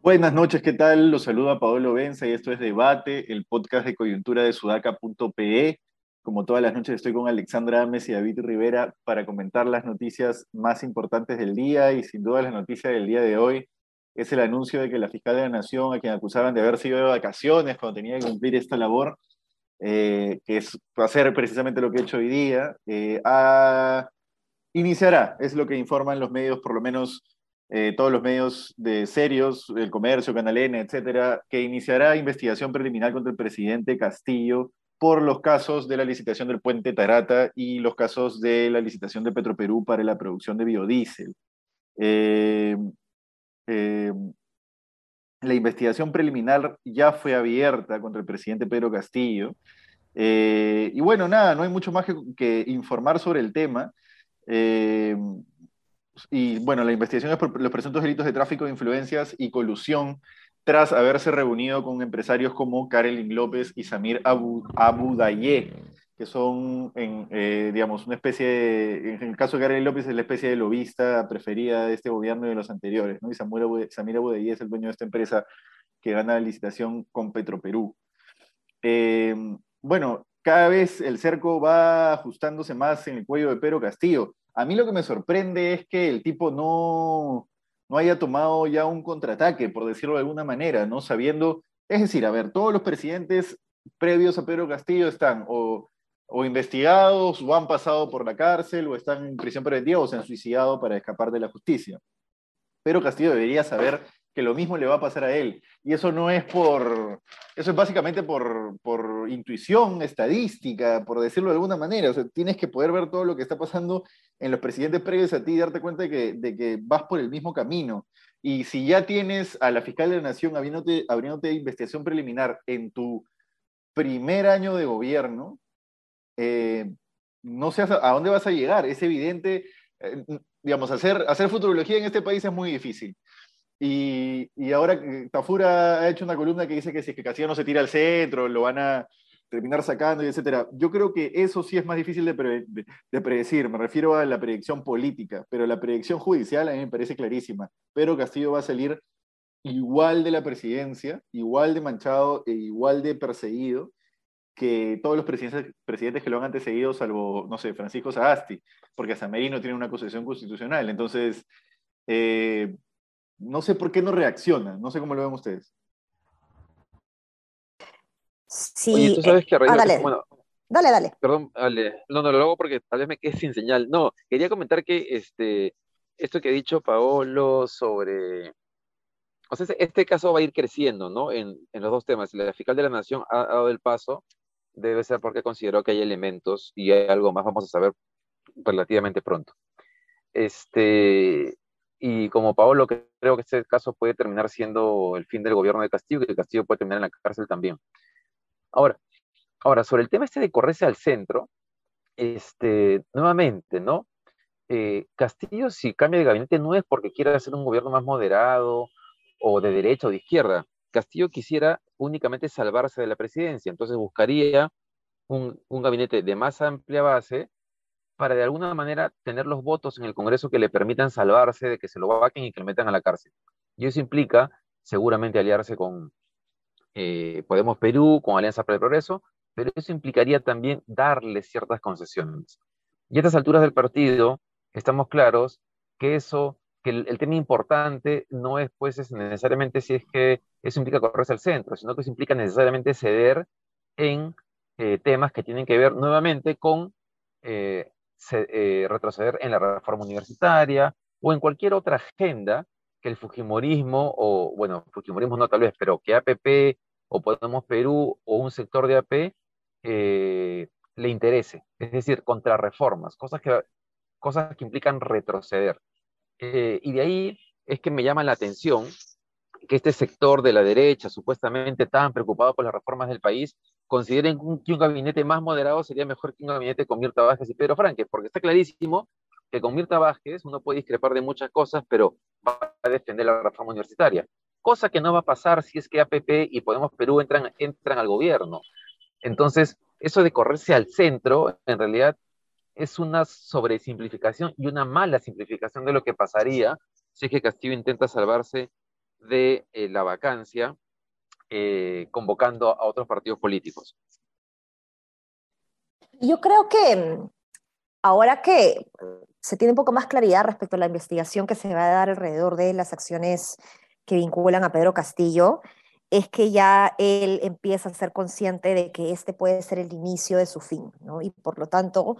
Buenas noches, ¿qué tal? Los saluda Paolo Benza y esto es Debate, el podcast de coyuntura de sudaca.pe. Como todas las noches estoy con Alexandra Ames y David Rivera para comentar las noticias más importantes del día y sin duda la noticia del día de hoy es el anuncio de que la fiscal de la Nación, a quien acusaban de haber sido de vacaciones cuando tenía que cumplir esta labor, eh, que es hacer precisamente lo que he hecho hoy día, eh, iniciará, es lo que informan los medios, por lo menos eh, todos los medios de serios, el comercio, Canal N, etcétera, que iniciará investigación preliminar contra el presidente Castillo por los casos de la licitación del puente Tarata y los casos de la licitación de Petroperú para la producción de biodiesel. Eh, eh, la investigación preliminar ya fue abierta contra el presidente Pedro Castillo. y bueno, nada, no hay mucho más que, informar sobre el tema. Y bueno, la investigación es por los presuntos delitos de tráfico de influencias y colusión tras haberse reunido con empresarios como Karelin López y Samir Abu, Abudaye, que son, eh, digamos, una especie de, en el caso de Karelin López es la especie de lobista preferida de este gobierno y de los anteriores, ¿no? Y Samir Abudaye es el dueño de esta empresa que gana la licitación con Petroperú. Eh, bueno, cada vez el cerco va ajustándose más en el cuello de Pedro Castillo. A mí lo que me sorprende es que el tipo no, no haya tomado ya un contraataque, por decirlo de alguna manera, ¿no? Sabiendo, es decir, a ver, todos los presidentes previos a Pedro Castillo están o, o investigados, o han pasado por la cárcel, o están en prisión preventiva, o se han suicidado para escapar de la justicia. Pedro Castillo debería saber que lo mismo le va a pasar a él. Y eso no es por, eso es básicamente por, por intuición estadística, por decirlo de alguna manera. O sea, tienes que poder ver todo lo que está pasando en los presidentes previos a ti y darte cuenta de que, de que vas por el mismo camino. Y si ya tienes a la fiscal de la Nación abriéndote, abriéndote investigación preliminar en tu primer año de gobierno, eh, no sé a dónde vas a llegar. Es evidente, eh, digamos, hacer, hacer futurología en este país es muy difícil. Y, y, ahora Tafura ha hecho una columna que dice que si es que Castillo no se tira al centro, lo van a terminar sacando y etcétera. Yo creo que eso sí es más difícil de, de, predecir, me refiero a la predicción política, pero la predicción judicial a mí me parece clarísima. Pero Castillo va a salir igual de la presidencia, igual de manchado e igual de perseguido que todos los presidentes, presidentes que lo han antecedido, salvo, no sé, Francisco Sagasti, porque Samerino tiene una acusación constitucional. Entonces, eh, no sé por qué no reacciona, no sé cómo lo ven ustedes. Sí. Oye, tú sabes que ah, dale. Bueno, dale, dale. Perdón, dale. No, no lo hago porque tal vez me quede sin señal. No, quería comentar que este, esto que ha dicho Paolo sobre. O sea, este caso va a ir creciendo, ¿no? En, en los dos temas. La fiscal de la Nación ha, ha dado el paso, debe ser porque consideró que hay elementos y hay algo más, vamos a saber relativamente pronto. Este, y como Paolo, creo que este caso puede terminar siendo el fin del gobierno de Castillo, que Castillo puede terminar en la cárcel también. Ahora, ahora sobre el tema este de correrse al centro, este, nuevamente, ¿no? Eh, Castillo, si cambia de gabinete, no es porque quiera hacer un gobierno más moderado o de derecha o de izquierda. Castillo quisiera únicamente salvarse de la presidencia, entonces buscaría un, gabinete de más amplia base para de alguna manera tener los votos en el Congreso que le permitan salvarse de que se lo vaquen y que lo metan a la cárcel. Y eso implica seguramente aliarse con eh, Podemos Perú, con Alianza para el Progreso, pero eso implicaría también darle ciertas concesiones. Y a estas alturas del partido estamos claros que eso, que el, tema importante no es pues necesariamente si es que eso implica correrse al centro, sino que eso implica necesariamente ceder en eh, temas que tienen que ver nuevamente con eh, eh, retroceder en la reforma universitaria o en cualquier otra agenda que el Fujimorismo, o bueno, Fujimorismo no tal vez, pero que APP o Podemos Perú o un sector de AP le interese. Es decir, contrarreformas, cosas que, cosas que implican retroceder. Eh, y de ahí es que me llama la atención que este sector de la derecha, supuestamente tan preocupado por las reformas del país, consideren que un gabinete más moderado sería mejor que un gabinete con Mirta Vázquez y Pedro Franque, porque está clarísimo que con Mirta Vázquez uno puede discrepar de muchas cosas, pero va a defender la reforma universitaria. cosa que no va a pasar si es que APP y Podemos Perú entran, entran al gobierno. Entonces, eso de correrse al centro, en realidad es una sobresimplificación y una mala simplificación de lo que pasaría si es que Castillo intenta salvarse de eh, la vacancia eh, convocando a otros partidos políticos. Yo creo que mm, ahora que se tiene un poco más claridad respecto a la investigación que se va a dar alrededor de las acciones que vinculan a Pedro Castillo, es que ya él empieza a ser consciente de que este puede ser el inicio de su fin, ¿no? Y por lo tanto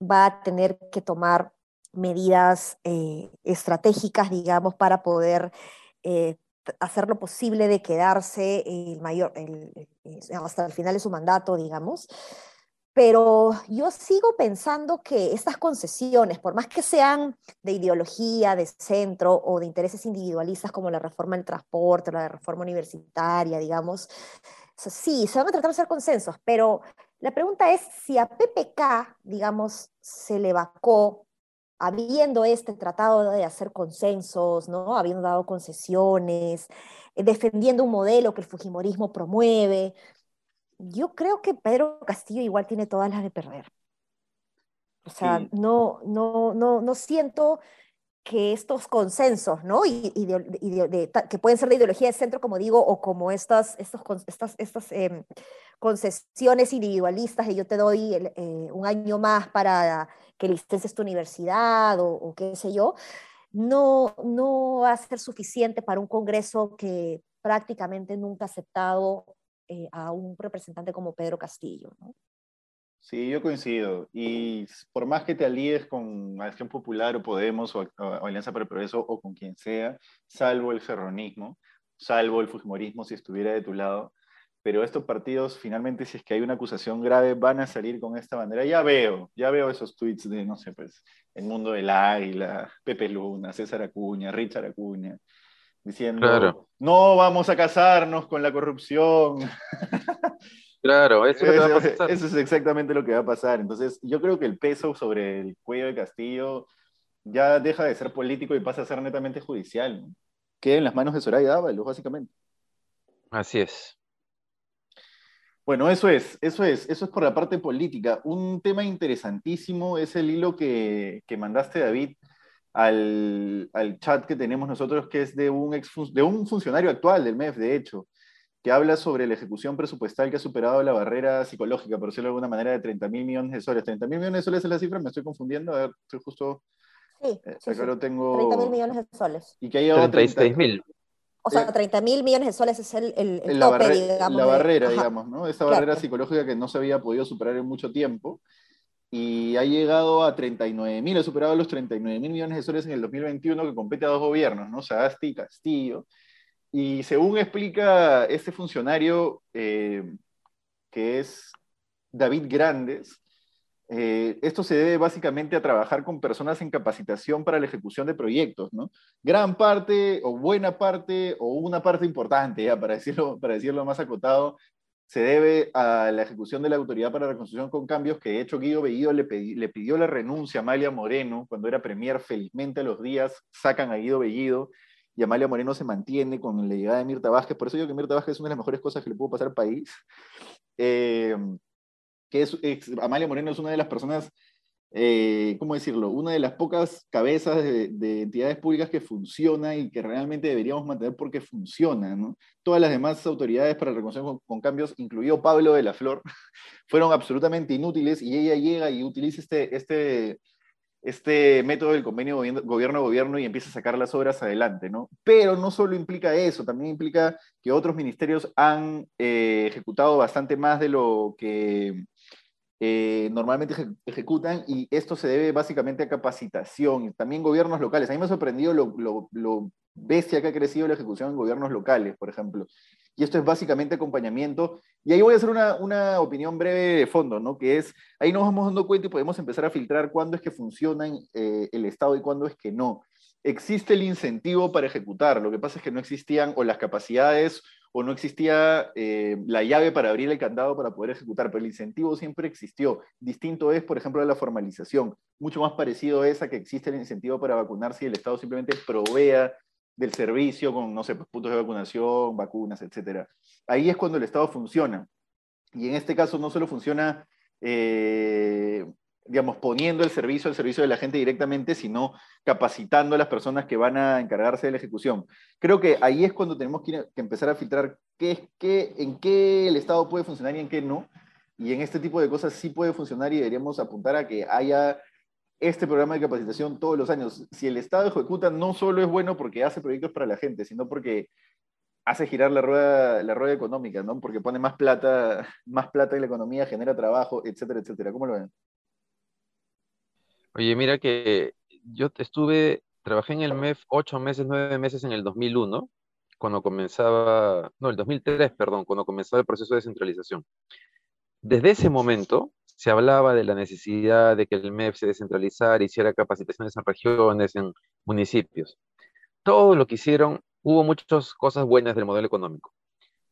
va a tener que tomar medidas eh, estratégicas, digamos, para poder eh, hacer lo posible de quedarse el mayor, hasta el final de su mandato, digamos. Pero yo sigo pensando que estas concesiones, por más que sean de ideología, de centro o de intereses individualistas como la reforma del transporte, la reforma universitaria, digamos, sí, se van a tratar de hacer consensos, pero la pregunta es si a PPK, digamos, se le vacó habiendo este tratado de hacer consensos, ¿no? habiendo dado concesiones, eh, defendiendo un modelo que el Fujimorismo promueve, yo creo que Pedro Castillo igual tiene todas las de perder. O sea, no, no, no, no siento que estos consensos, ¿no? Y, que pueden ser de ideología de centro, como digo, o como estas, estos, estas, estas em, concesiones individualistas de yo te doy eh, un año más para que licencies tu universidad o, o, qué sé yo, no, no va a ser suficiente para un Congreso que prácticamente nunca ha aceptado eh, a un representante como Pedro Castillo. ¿no? Sí, yo coincido. Y por más que te alíes con Acción Popular o Podemos o, Alianza para el Progreso o con quien sea, salvo el ferronismo, salvo el fujimorismo si estuviera de tu lado, pero estos partidos finalmente si es que hay una acusación grave van a salir con esta bandera. Ya veo, ya veo esos tweets de, no sé, pues, El Mundo del Águila, Pepe Luna, César Acuña, Richard Acuña, diciendo, no vamos a casarnos con la corrupción. Claro, eso, es exactamente lo que va a pasar. Entonces, yo creo que el peso sobre el cuello de Castillo ya deja de ser político y pasa a ser netamente judicial. Queda en las manos de Soraya Dávalos, básicamente. Así es. Bueno, eso es, eso es, eso es por la parte política. Un tema interesantísimo es el hilo que, que mandaste, David, al, chat que tenemos nosotros, que es de un, ex, de un funcionario actual del MEF, de hecho, que habla sobre la ejecución presupuestal que ha superado la barrera psicológica, por decirlo de alguna manera, de 30 mil millones de soles. ¿30 mil millones de soles es la cifra? ¿Me estoy confundiendo? A ver, estoy justo... Sí, eh, sí, acá lo tengo... 30 mil millones de soles. Y que ha llegado 36 mil. O sea, 30 mil millones de soles es el, el, tope, digamos. La barrera, digamos, ¿no? Esa barrera psicológica que no se había podido superar en mucho tiempo y ha llegado a 39 mil, ha superado los 39 mil millones de soles en el 2021 que compete a dos gobiernos, ¿no? Sagasti y Castillo. Y según explica este funcionario, eh, que es David Grandes, eh, esto se debe básicamente a trabajar con personas en capacitación para la ejecución de proyectos, ¿no? Gran parte o buena parte o una parte importante, ya, para, decirlo, para decirlo más acotado, se debe a la ejecución de la Autoridad para la Reconstrucción con Cambios, que de hecho Guido Bellido le, le, pidió la renuncia a Amalia Moreno cuando era premier. Felizmente a los días sacan a Guido Bellido y Amalia Moreno se mantiene con la llegada de Mirta Vázquez. Por eso digo que Mirta Vázquez es una de las mejores cosas que le pudo pasar al país. Eh, que es, Amalia Moreno es una de las personas eh, ¿cómo decirlo? Una de las pocas cabezas de, entidades públicas que funciona y que realmente deberíamos mantener porque funciona, ¿no? Todas las demás autoridades para la reconocimiento con, cambios, incluido Pablo de la Flor, fueron absolutamente inútiles y ella llega y utiliza este, este, este método del convenio gobierno-gobierno y empieza a sacar las obras adelante, ¿no? Pero no solo implica eso, también implica que otros ministerios han eh, ejecutado bastante más de lo que eh, normalmente ejecutan y esto se debe básicamente a capacitación, también gobiernos locales. A mí me ha sorprendido lo, lo, bestia que ha crecido la ejecución en gobiernos locales, por ejemplo. Y esto es básicamente acompañamiento. Y ahí voy a hacer una, una opinión breve de fondo, ¿no? Que es, ahí nos vamos dando cuenta y podemos empezar a filtrar cuándo es que funciona eh, el Estado y cuándo es que no. Existe el incentivo para ejecutar, lo que pasa es que no existían o las capacidades o no existía eh, la llave para abrir el candado para poder ejecutar, pero el incentivo siempre existió. Distinto es, por ejemplo, la formalización. Mucho más parecido es a que existe el incentivo para vacunarse y el Estado simplemente provea del servicio con, no sé, pues, puntos de vacunación, vacunas, etc. Ahí es cuando el Estado funciona. Y en este caso no solo funciona, eh, digamos, poniendo el servicio al servicio de la gente directamente, sino capacitando a las personas que van a encargarse de la ejecución. Creo que ahí es cuando tenemos que, empezar a filtrar qué, qué, en qué el Estado puede funcionar y en qué no. Y en este tipo de cosas sí puede funcionar y deberíamos apuntar a que haya este programa de capacitación todos los años. Si el Estado ejecuta, no solo es bueno porque hace proyectos para la gente, sino porque hace girar la rueda, la rueda económica, ¿no? Porque pone más plata, más plata en la economía, genera trabajo, etcétera, etcétera. ¿Cómo lo ven? Oye, mira que yo estuve, trabajé en el MEF ocho meses, nueve meses en el 2001, cuando comenzaba, no, el 2003, perdón, cuando comenzaba el proceso de descentralización. Desde ese momento, se hablaba de la necesidad de que el MEF se descentralizara, hiciera capacitaciones en regiones, en municipios. Todo lo que hicieron, hubo muchas cosas buenas del modelo económico.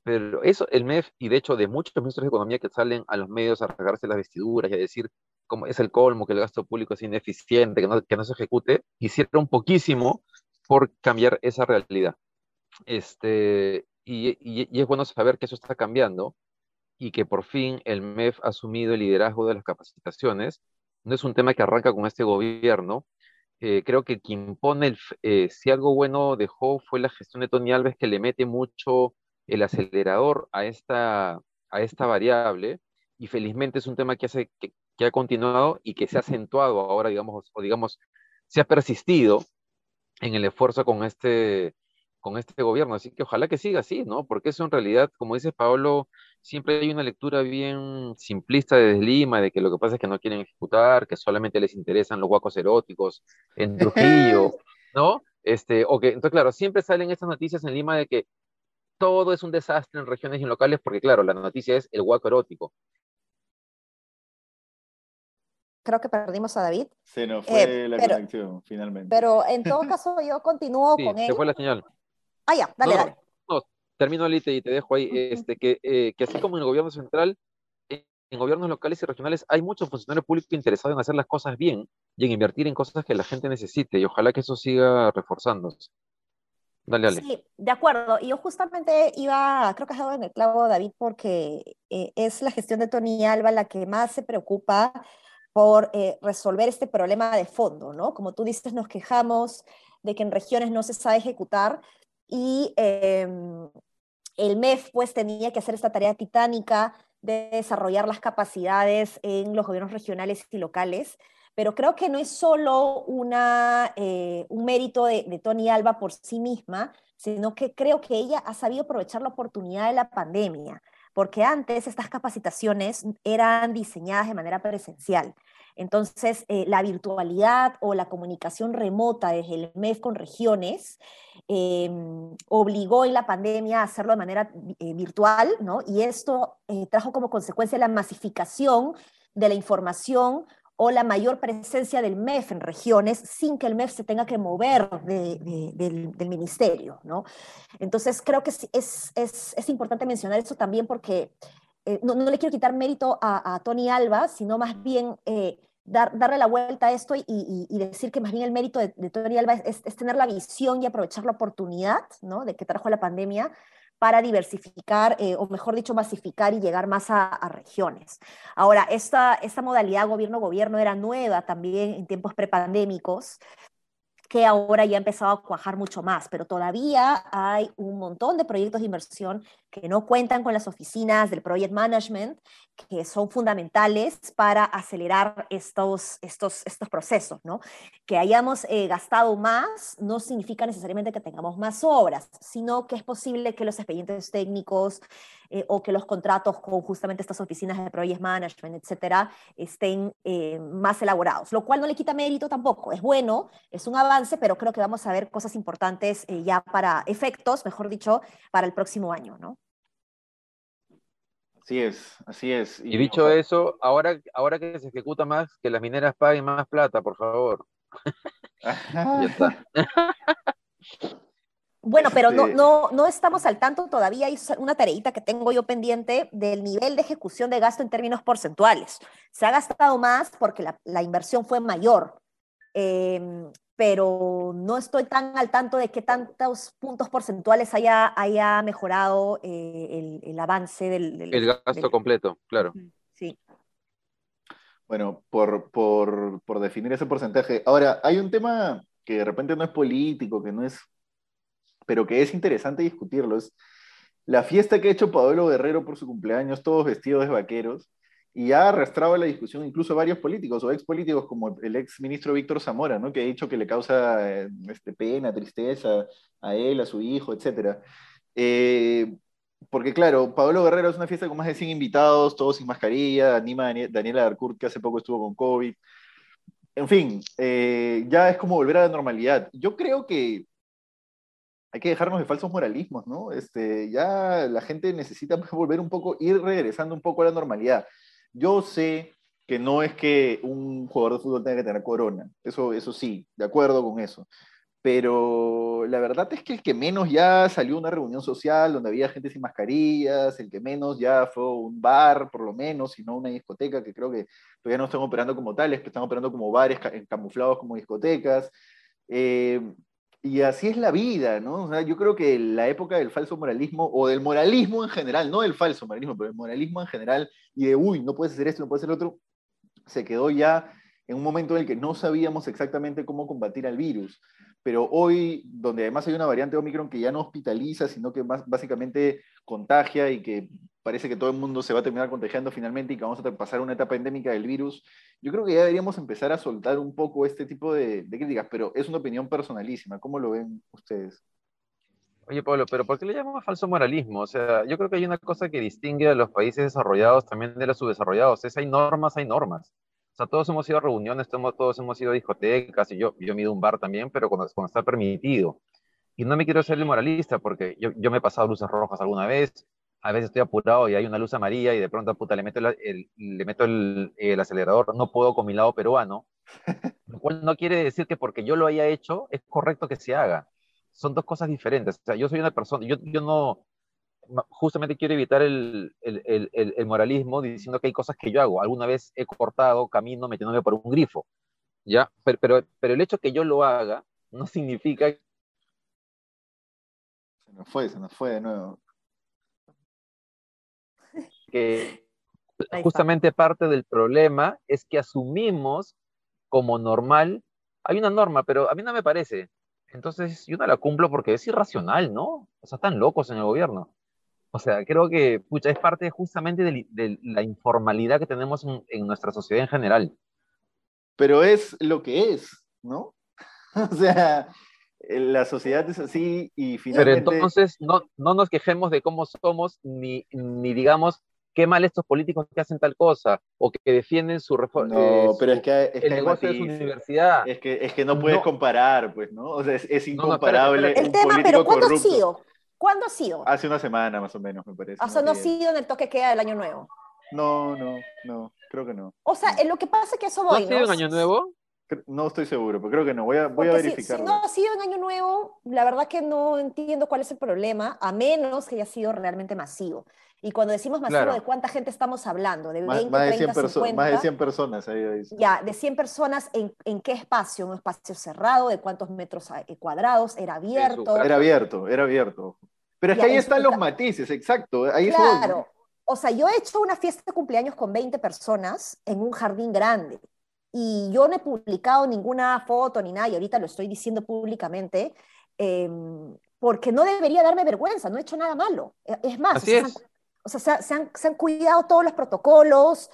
Pero eso, el MEF, y de hecho de muchos ministros de Economía que salen a los medios a rasgarse las vestiduras y a decir cómo es el colmo, que el gasto público es ineficiente, que no, que no se ejecute, hicieron poquísimo por cambiar esa realidad. Este, y, y, es bueno saber que eso está cambiando y que por fin el MEF ha asumido el liderazgo de las capacitaciones. No es un tema que arranca con este gobierno. Eh, creo que quien pone, el, eh, si algo bueno dejó fue la gestión de Tony Alves, que le mete mucho el acelerador a esta, a esta variable. Y felizmente es un tema que, hace, que, que ha continuado y que se ha acentuado ahora, digamos, o digamos, se ha persistido en el esfuerzo con este, con este gobierno. Así que ojalá que siga así, ¿no? Porque eso en realidad, como dice Pablo, siempre hay una lectura bien simplista desde Lima, de que lo que pasa es que no quieren ejecutar, que solamente les interesan los guacos eróticos en Trujillo, ¿no? Este, o que, entonces, claro, siempre salen estas noticias en Lima de que todo es un desastre en regiones y en locales, porque claro, la noticia es el guaco erótico. Creo que perdimos a David. Se nos fue eh, la conexión, finalmente. Pero en todo caso, yo continúo con él. Se fue la señal. Ah, ya, dale, dale. No, termino ahorita y te dejo ahí, este, que, eh, que así como en el gobierno central, en gobiernos locales y regionales hay muchos funcionarios públicos interesados en hacer las cosas bien y en invertir en cosas que la gente necesite y ojalá que eso siga reforzándose. Dale, dale. Sí, de acuerdo. Y yo justamente iba, creo que has dado en el clavo, David, porque eh, es la gestión de Tony Alba la que más se preocupa por eh, resolver este problema de fondo, ¿no? Como tú dices, nos quejamos de que en regiones no se sabe ejecutar, y em, el MEF pues tenía que hacer esta tarea titánica de desarrollar las capacidades en los gobiernos regionales y locales, pero creo que no es solo una, eh, un mérito de, de, Tony Alba por sí misma, sino que creo que ella ha sabido aprovechar la oportunidad de la pandemia, porque antes estas capacitaciones eran diseñadas de manera presencial. Entonces, eh, la virtualidad o la comunicación remota desde el MEF con regiones em, obligó en la pandemia a hacerlo de manera eh, virtual, ¿no? Y esto eh, trajo como consecuencia la masificación de la información o la mayor presencia del MEF en regiones sin que el MEF se tenga que mover del, ministerio, ¿no? Entonces, creo que es, es, importante mencionar eso también porque eh, no, le quiero quitar mérito a, Tony Alba, sino más bien eh, dar, darle la vuelta a esto y, decir que más bien el mérito de, Tony Alba es, tener la visión y aprovechar la oportunidad ¿no? de que trajo la pandemia para diversificar, eh, o mejor dicho, masificar y llegar más a, regiones. Ahora, esta, esta modalidad gobierno-gobierno era nueva también en tiempos prepandémicos, que ahora ya ha empezado a cuajar mucho más, pero todavía hay un montón de proyectos de inversión que no cuentan con las oficinas del project management, que son fundamentales para acelerar estos, estos, estos procesos, ¿no? Que hayamos eh, gastado más no significa necesariamente que tengamos más obras, sino que es posible que los expedientes técnicos eh, o que los contratos con justamente estas oficinas de project management, etcétera, estén eh, más elaborados, lo cual no le quita mérito tampoco. Es bueno, es un avance, pero creo que vamos a ver cosas importantes ya para efectos, mejor dicho, para el próximo año, ¿no? Así es, así es. Y, dicho eso, ahora, ahora que se ejecuta más, que las mineras paguen más plata, por favor. ya está. Bueno, pero no, este no, no estamos al tanto todavía. Hay una tareita que tengo yo pendiente del nivel de ejecución de gasto en términos porcentuales. Se ha gastado más porque la, la inversión fue mayor. Em, pero no estoy tan al tanto de qué tantos puntos porcentuales haya, haya mejorado eh, el, avance del, El gasto completo, claro. Sí. Bueno, por, por, por definir ese porcentaje. Ahora, hay un tema que de repente no es político, que no es, pero que es interesante discutirlo. Es la fiesta que ha hecho Pablo Guerrero por su cumpleaños, todos vestidos de vaqueros, y ha arrastrado la discusión incluso varios políticos o ex políticos como el ex ministro Víctor Zamora, ¿no? que ha dicho que le causa eh, este, pena, tristeza a él, a su hijo, etc. Eh, porque claro, Pablo Guerrero es una fiesta con más de 100 invitados, todos sin mascarilla, anima a Daniela Darcourt, que hace poco estuvo con COVID. En fin, eh, ya es como volver a la normalidad. Yo creo que hay que dejarnos de falsos moralismos, ¿no? Este, ya la gente necesita volver un poco, ir regresando un poco a la normalidad. Yo sé que no es que un jugador de fútbol tenga que tener corona, eso, eso sí, de acuerdo con eso. Pero la verdad es que el que menos ya salió a una reunión social donde había gente sin mascarillas, el que menos ya fue un bar, por lo menos, y no una discoteca, que creo que todavía no están operando como tales, que están operando como bares camuflados como discotecas. Eh, y así es la vida, ¿no? Yo creo que la época del falso moralismo, o del moralismo en general, no del falso moralismo, pero del moralismo en general, y de, uy, no puedes hacer esto, no puedes hacer otro, se quedó ya en un momento en el que no sabíamos exactamente cómo combatir al virus. Pero hoy, donde además hay una variante Omicron que ya no hospitaliza, sino que más, básicamente contagia y que parece que todo el mundo se va a terminar contagiando finalmente y que vamos a pasar una etapa endémica del virus, yo creo que ya deberíamos empezar a soltar un poco este tipo de, críticas, pero es una opinión personalísima. ¿Cómo lo ven ustedes? Oye, Pablo, pero ¿por qué le llamamos falso moralismo? O sea, yo creo que hay una cosa que distingue a los países desarrollados también de los subdesarrollados. Es hay normas, hay normas. O sea, todos hemos ido a reuniones, todos hemos ido a discotecas, y yo, yo me he ido a un bar también, pero cuando, cuando está permitido. Y no me quiero ser el moralista, porque yo, yo me he pasado luces rojas alguna vez, a veces estoy apurado y hay una luz amarilla y de pronto, puta, le meto, el, le meto el, el, acelerador, no puedo con mi lado peruano, lo cual no quiere decir que porque yo lo haya hecho es correcto que se haga. Son dos cosas diferentes. O sea, yo soy una persona, yo, yo no, justamente quiero evitar el, el, el, moralismo diciendo que hay cosas que yo hago. Alguna vez he cortado camino metiéndome por un grifo, ¿ya? Pero, pero, pero el hecho que yo lo haga no significa... Se nos fue, se nos fue de nuevo que justamente parte del problema es que asumimos como normal, hay una norma, pero a mí no me parece. Entonces yo no la cumplo porque es irracional, ¿no? O sea, están locos en el gobierno. O sea, creo que pucha, es parte justamente de, la informalidad que tenemos en, nuestra sociedad en general. Pero es lo que es, ¿no? o sea, la sociedad es así y finalmente... Pero entonces no, no nos quejemos de cómo somos ni, ni digamos qué mal estos políticos que hacen tal cosa o que defienden su reforma. No, eh, pero es que, es el negocio de su universidad. Es que, es que no puedes comparar, pues, ¿no? O sea, es, incomparable. el tema, pero ¿cuándo ha sido? ¿Cuándo ha sido? Hace una semana más o menos, me parece. O sea, no ha sido en el toque queda del Año Nuevo. No, no, no, creo que no. O sea, lo que pasa es que eso voy. ¿No ha sido en Año Nuevo? No estoy seguro, pero creo que no. Voy a, voy a verificar. Si, no ha sido en Año Nuevo, la verdad que no entiendo cuál es el problema, a menos que haya sido realmente masivo. Y cuando decimos masivo, ¿de cuánta gente estamos hablando? ¿De 20, más, de 30, 50? Más de 100 personas. Ahí, Ya, de 100 personas, ¿en, ¿en, qué espacio? ¿Un espacio cerrado? ¿De cuántos metros eh, cuadrados? ¿Era abierto? Era abierto, era abierto. Pero es que ahí están los matices, exacto. Ahí claro. O sea, yo he hecho una fiesta de cumpleaños con 20 personas en un jardín grande y yo no he publicado ninguna foto ni nada, y ahorita lo estoy diciendo públicamente, em, porque no debería darme vergüenza, no he hecho nada malo. E, es más, o sea, se, han, se, han, cuidado todos los protocolos,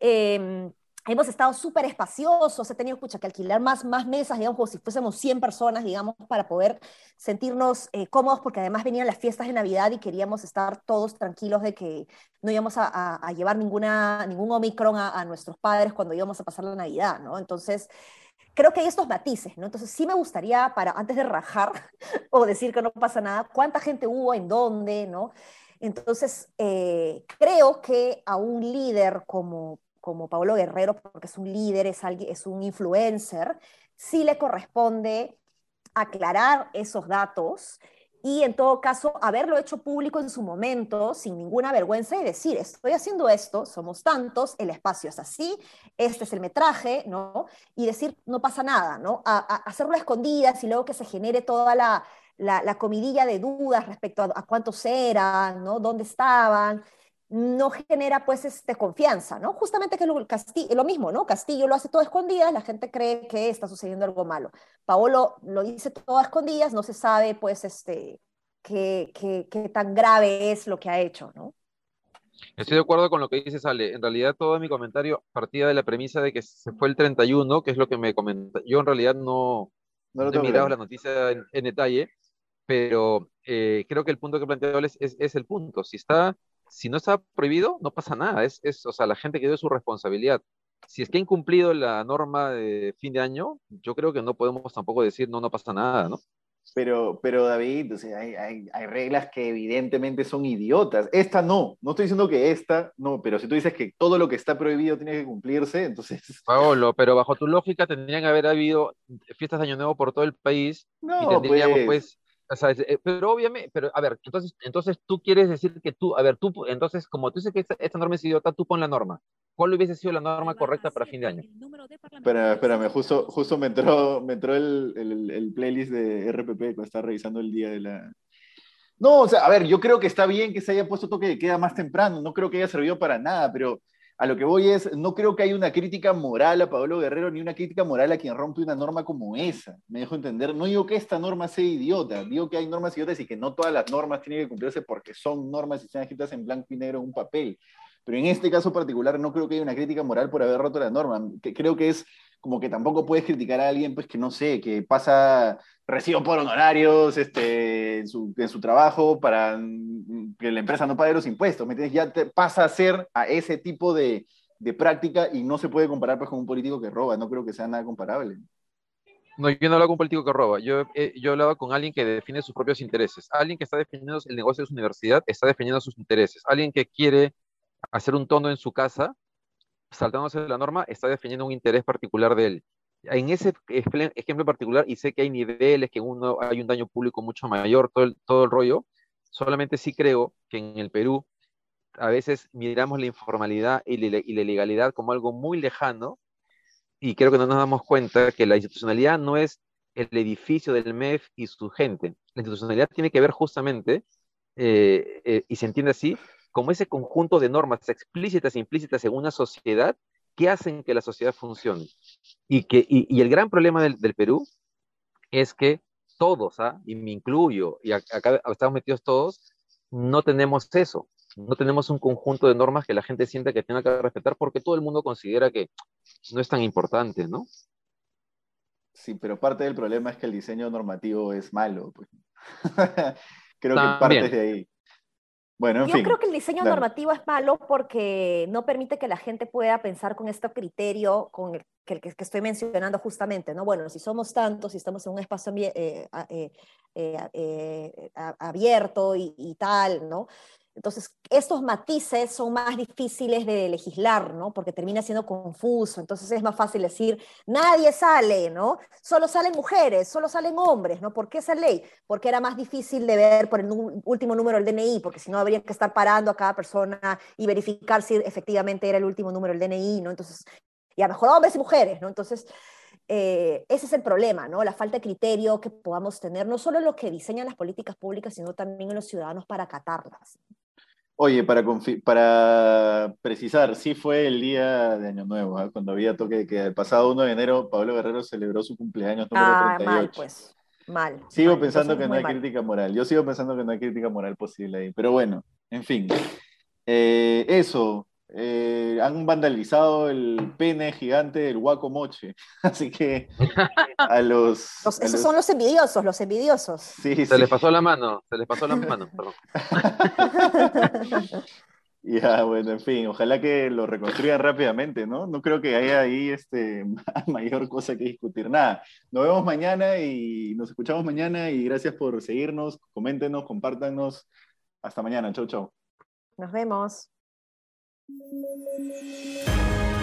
eh, hemos estado súper espaciosos, he tenido escucha, que alquilar más, mesas, digamos, como si fuésemos 100 personas, digamos, para poder sentirnos eh, cómodos, porque además venían las fiestas de Navidad y queríamos estar todos tranquilos de que no íbamos a, llevar ningún Omicron a, a, nuestros padres cuando íbamos a pasar la Navidad, ¿no? Entonces, creo que hay estos matices, ¿no? Entonces, sí me gustaría, para antes de rajar o decir que no pasa nada, cuánta gente hubo, en dónde, ¿no? Entonces, eh, creo que a un líder como como Pablo Guerrero, porque es un líder, es, alguien, es un influencer, sí le corresponde aclarar esos datos y en todo caso haberlo hecho público en su momento sin ninguna vergüenza y decir, estoy haciendo esto, somos tantos, el espacio es así, este es el metraje, ¿no? Y decir, no pasa nada, ¿no? A, hacerlo a escondidas y luego que se genere toda la, la, comidilla de dudas respecto a, a, cuántos eran, ¿no? ¿Dónde estaban? No genera pues este, confianza, ¿no? Justamente que lo, Castillo, lo mismo, ¿no? Castillo lo hace todo a escondidas, la gente cree que está sucediendo algo malo. Paolo lo dice todo a escondidas, no se sabe pues este, qué, qué, qué tan grave es lo que ha hecho, ¿no? Estoy de acuerdo con lo que dices, Ale. En realidad, todo mi comentario partía de la premisa de que se fue el 31, que es lo que me comenta. Yo en realidad no, no, he mirado la noticia en, detalle, pero eh, creo que el punto que planteó es, es, es, el punto. Si está si no está prohibido, no pasa nada. Es, es, o sea, la gente que dio su responsabilidad. Si es que ha incumplido la norma de fin de año, yo creo que no podemos tampoco decir no, no pasa nada, ¿no? Pero, pero David, o sea, hay, hay, hay, reglas que evidentemente son idiotas. Esta no, no estoy diciendo que esta no, pero si tú dices que todo lo que está prohibido tiene que cumplirse, entonces... Paolo, pero bajo tu lógica tendrían que haber habido fiestas de Año Nuevo por todo el país no, y tendríamos pues, pues eh, pero obviamente, pero a ver, entonces, entonces tú quieres decir que tú, a ver, tú, entonces, como tú dices que esta, norma es idiota, tú pon la norma. ¿Cuál hubiese sido la norma correcta para fin de año? Espera, espérame, justo, justo me entró, me entró el, el, el playlist de RPP cuando estaba revisando el día de la... No, o sea, a ver, yo creo que está bien que se haya puesto toque de queda más temprano, no creo que haya servido para nada, pero a lo que voy es, no creo que haya una crítica moral a Pablo Guerrero ni una crítica moral a quien rompe una norma como esa. Me dejo entender. No digo que esta norma sea idiota, digo que hay normas idiotas y que no todas las normas tienen que cumplirse porque son normas y están escritas en blanco y negro en un papel. Pero en este caso particular no creo que haya una crítica moral por haber roto la norma. Creo que es como que tampoco puedes criticar a alguien, pues que no sé, que pasa recibo por honorarios este, en, su, en su trabajo para que la empresa no pague los impuestos, ¿me entiendes? Ya te pasa a ser a ese tipo de, de práctica y no se puede comparar pues, con un político que roba, no creo que sea nada comparable. No, yo no hablo con un político que roba, yo, eh, yo hablaba con alguien que define sus propios intereses. Alguien que está definiendo el negocio de su universidad está definiendo sus intereses. Alguien que quiere hacer un tono en su casa saltándose la norma, está definiendo un interés particular de él. En ese ejemplo particular, y sé que hay niveles, que uno hay un daño público mucho mayor, todo todo el rollo, solamente sí creo que en el Perú a veces miramos la informalidad y la, ilegalidad como algo muy lejano y creo que no nos damos cuenta que la institucionalidad no es el edificio del MEF y su gente. La institucionalidad tiene que ver justamente, eh, eh, y se entiende así, como ese conjunto de normas explícitas e implícitas en una sociedad que hacen que la sociedad funcione. Y, que, y, el gran problema del, Perú es que todos, ¿ah? y me incluyo, y acá estamos metidos todos, no tenemos eso, no tenemos un conjunto de normas que la gente sienta que tenga que respetar porque todo el mundo considera que no es tan importante, ¿no? Sí, pero parte del problema es que el diseño normativo es malo. Pues. Creo que parte de ahí. Bueno, Yo creo que el diseño normativo es malo porque no permite que la gente pueda pensar con este criterio con el que, que, estoy mencionando justamente, ¿no? Bueno, si somos tantos, si estamos en un espacio eh, eh, eh, abierto y, y, tal, ¿no? Entonces, estos matices son más difíciles de legislar, ¿no? Porque termina siendo confuso. Entonces es más fácil decir, nadie sale, ¿no? Solo salen mujeres, solo salen hombres, ¿no? ¿Por qué esa ley? Porque era más difícil de ver por el último número del DNI, porque si no habría que estar parando a cada persona y verificar si efectivamente era el último número del DNI, ¿no? Entonces, y a mejor hombres y mujeres, ¿no? Entonces, eh, ese es el problema, ¿no? La falta de criterio que podamos tener, no solo en los que diseñan las políticas públicas, sino también en los ciudadanos para acatarlas. Oye, para, para precisar, sí fue el día de Año Nuevo, ¿ah? cuando había toque que el pasado 1 de enero Pablo Guerrero celebró su cumpleaños número ah, mal, pues, mal. Sigo pensando que no hay crítica moral, yo sigo pensando que no hay crítica moral posible ahí, pero bueno, en fin. Eh, eso, eh, han vandalizado el pene gigante del Huaco Moche. Así que a los. esos son los envidiosos, los envidiosos. Sí, se les pasó la mano, se les pasó la mano, perdón. ya, bueno, en fin, ojalá que lo reconstruyan rápidamente, ¿no? No creo que haya ahí este, mayor cosa que discutir. Nada, nos vemos mañana y nos escuchamos mañana y gracias por seguirnos, coméntenos, compártanos. Hasta mañana, chau, chau. Nos vemos. Thank you.